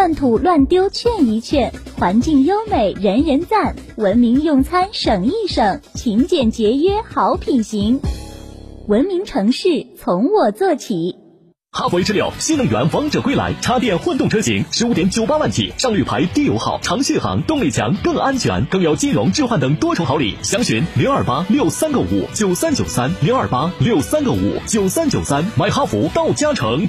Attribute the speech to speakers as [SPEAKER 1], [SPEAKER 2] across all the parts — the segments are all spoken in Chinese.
[SPEAKER 1] 乱吐乱丢劝一劝，环境优美人人赞，文明用餐省一省，勤俭节约好品行。文明城市从我做起。
[SPEAKER 2] 哈弗 H 六新能源王者归来，插电混动车型十五点九八万起，上绿牌低油耗，长续航，动力强，更安全，更有金融置换等多重好礼。详询零二八六三个五九三九三零二八六三个五九三九三，买哈弗到嘉诚。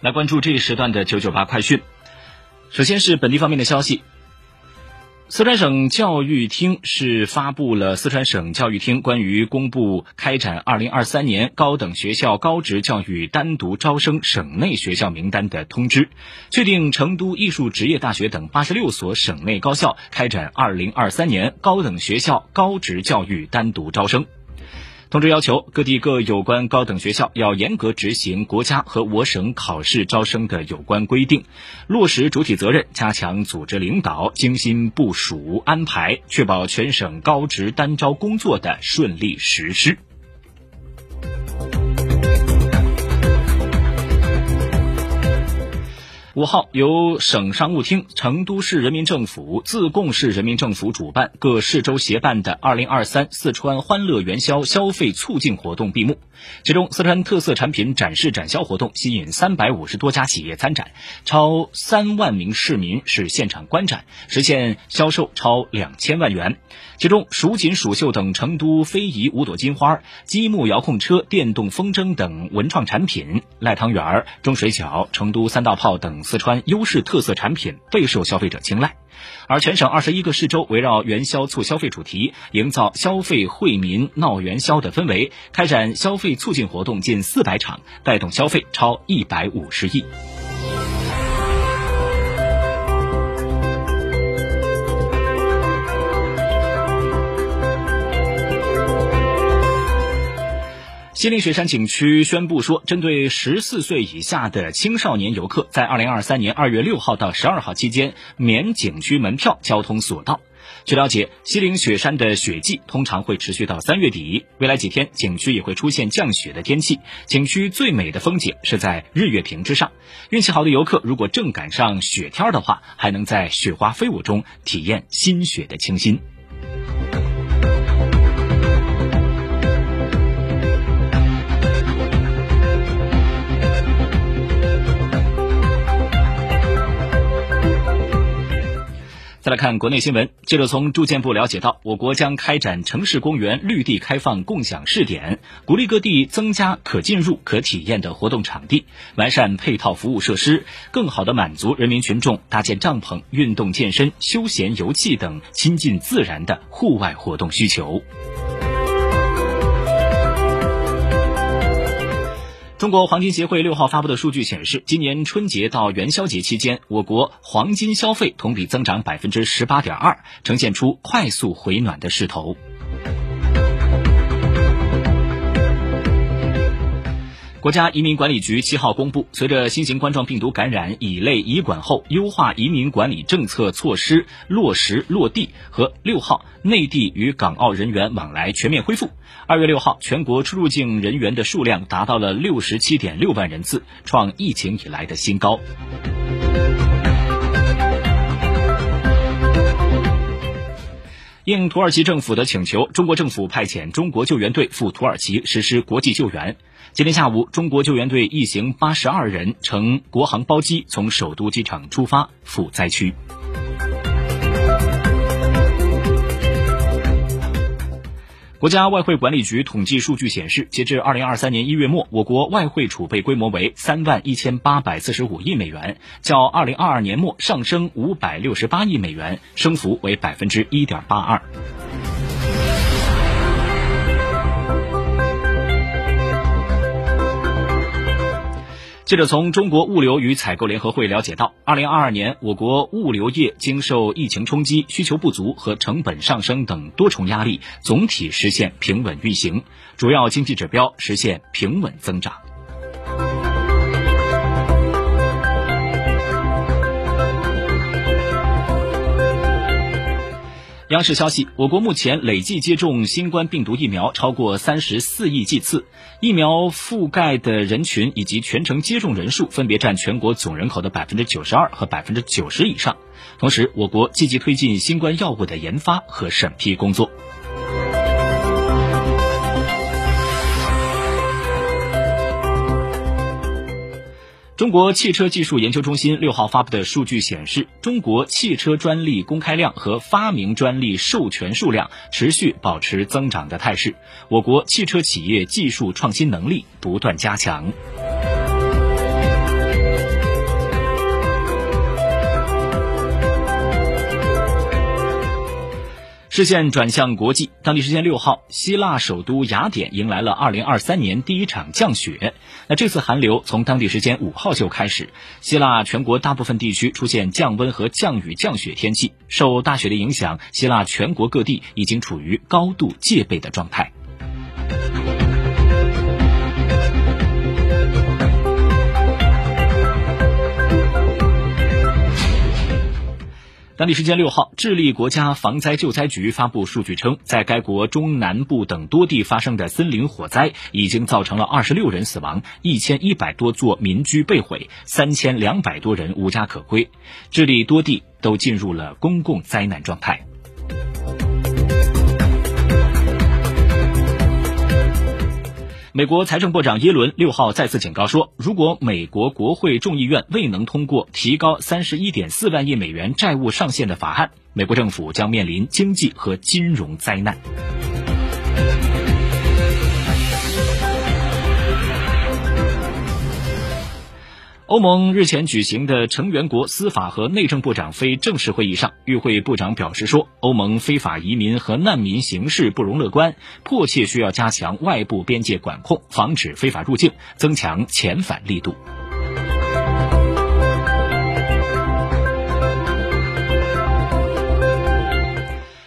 [SPEAKER 3] 来关注这一时段的九九八快讯。首先是本地方面的消息，四川省教育厅是发布了四川省教育厅关于公布开展二零二三年高等学校高职教育单独招生省内学校名单的通知，确定成都艺术职业大学等八十六所省内高校开展二零二三年高等学校高职教育单独招生。通知要求，各地各有关高等学校要严格执行国家和我省考试招生的有关规定，落实主体责任，加强组织领导，精心部署安排，确保全省高职单招工作的顺利实施。五号，由省商务厅、成都市人民政府、自贡市人民政府主办，各市州协办的二零二三四川欢乐元宵消费促进活动闭幕。其中，四川特色产品展示展销活动吸引三百五十多家企业参展，超三万名市民是现场观展，实现销售超两千万元。其中，蜀锦、蜀绣等成都非遗五朵金花、积木遥控车、电动风筝等文创产品，赖汤圆、钟水饺、成都三大炮等四川优势特色产品备受消费者青睐。而全省二十一个市州围绕元宵促消费主题，营造消费惠民闹元宵的氛围，开展消费促进活动近四百场，带动消费超一百五十亿。西岭雪山景区宣布说，针对十四岁以下的青少年游客，在二零二三年二月六号到十二号期间免景区门票交通索道。据了解，西岭雪山的雪季通常会持续到三月底，未来几天景区也会出现降雪的天气。景区最美的风景是在日月坪之上，运气好的游客如果正赶上雪天的话，还能在雪花飞舞中体验新雪的清新。来看国内新闻，记者从住建部了解到，我国将开展城市公园绿地开放共享试点，鼓励各地增加可进入、可体验的活动场地，完善配套服务设施，更好地满足人民群众搭建帐篷、运动健身、休闲游戏等亲近自然的户外活动需求。中国黄金协会六号发布的数据显示，今年春节到元宵节期间，我国黄金消费同比增长百分之十八点二，呈现出快速回暖的势头。国家移民管理局七号公布，随着新型冠状病毒感染乙类乙管后优化移民管理政策措施落实落地和六号内地与港澳人员往来全面恢复，二月六号全国出入境人员的数量达到了六十七点六万人次，创疫情以来的新高。应土耳其政府的请求，中国政府派遣中国救援队赴土耳其实施国际救援。今天下午，中国救援队一行八十二人乘国航包机从首都机场出发赴灾区。国家外汇管理局统计数据显示，截至二零二三年一月末，我国外汇储备规模为三万一千八百四十五亿美元，较二零二二年末上升五百六十八亿美元，升幅为百分之一点八二。记者从中国物流与采购联合会了解到，二零二二年我国物流业经受疫情冲击、需求不足和成本上升等多重压力，总体实现平稳运行，主要经济指标实现平稳增长。央视消息，我国目前累计接种新冠病毒疫苗超过三十四亿剂次，疫苗覆盖的人群以及全程接种人数分别占全国总人口的百分之九十二和百分之九十以上。同时，我国积极推进新冠药物的研发和审批工作。中国汽车技术研究中心六号发布的数据显示，中国汽车专利公开量和发明专利授权数量持续保持增长的态势，我国汽车企业技术创新能力不断加强。视线转向国际，当地时间六号，希腊首都雅典迎来了二零二三年第一场降雪。那这次寒流从当地时间五号就开始，希腊全国大部分地区出现降温和降雨降雪天气。受大雪的影响，希腊全国各地已经处于高度戒备的状态。当地时间六号，智利国家防灾救灾局发布数据称，在该国中南部等多地发生的森林火灾，已经造成了二十六人死亡，一千一百多座民居被毁，三千两百多人无家可归。智利多地都进入了公共灾难状态。美国财政部长耶伦六号再次警告说，如果美国国会众议院未能通过提高三十一点四万亿美元债务上限的法案，美国政府将面临经济和金融灾难。欧盟日前举行的成员国司法和内政部长非正式会议上，与会部长表示说，欧盟非法移民和难民形势不容乐观，迫切需要加强外部边界管控，防止非法入境，增强遣返力度。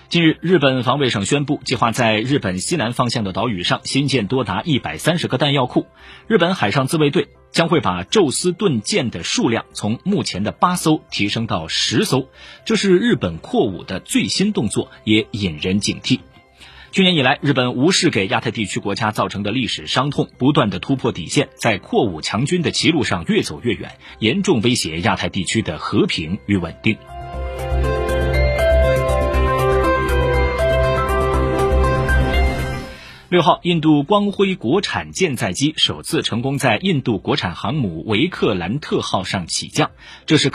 [SPEAKER 3] 近日，日本防卫省宣布，计划在日本西南方向的岛屿上新建多达一百三十个弹药库。日本海上自卫队将会把宙斯盾舰的数量从目前的八艘提升到十艘，这是日本扩武的最新动作，也引人警惕。去年以来，日本无视给亚太地区国家造成的历史伤痛，不断的突破底线，在扩武强军的歧路上越走越远，严重威胁亚太地区的和平与稳定。六号，印度光辉国产舰载机首次成功在印度国产航母维克兰特号上起降，这是。